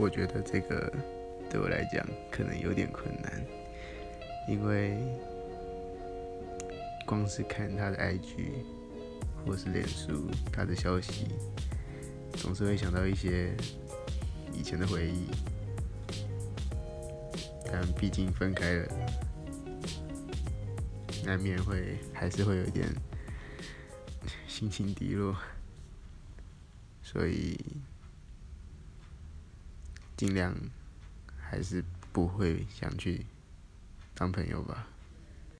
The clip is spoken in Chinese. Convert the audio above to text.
我觉得这个对我来讲可能有点困难，因为光是看他的 IG 或是脸书他的消息，总是会想到一些以前的回忆。但毕竟分开了，难免会还是会有点心情低落，所以。尽量还是不会想去当朋友吧。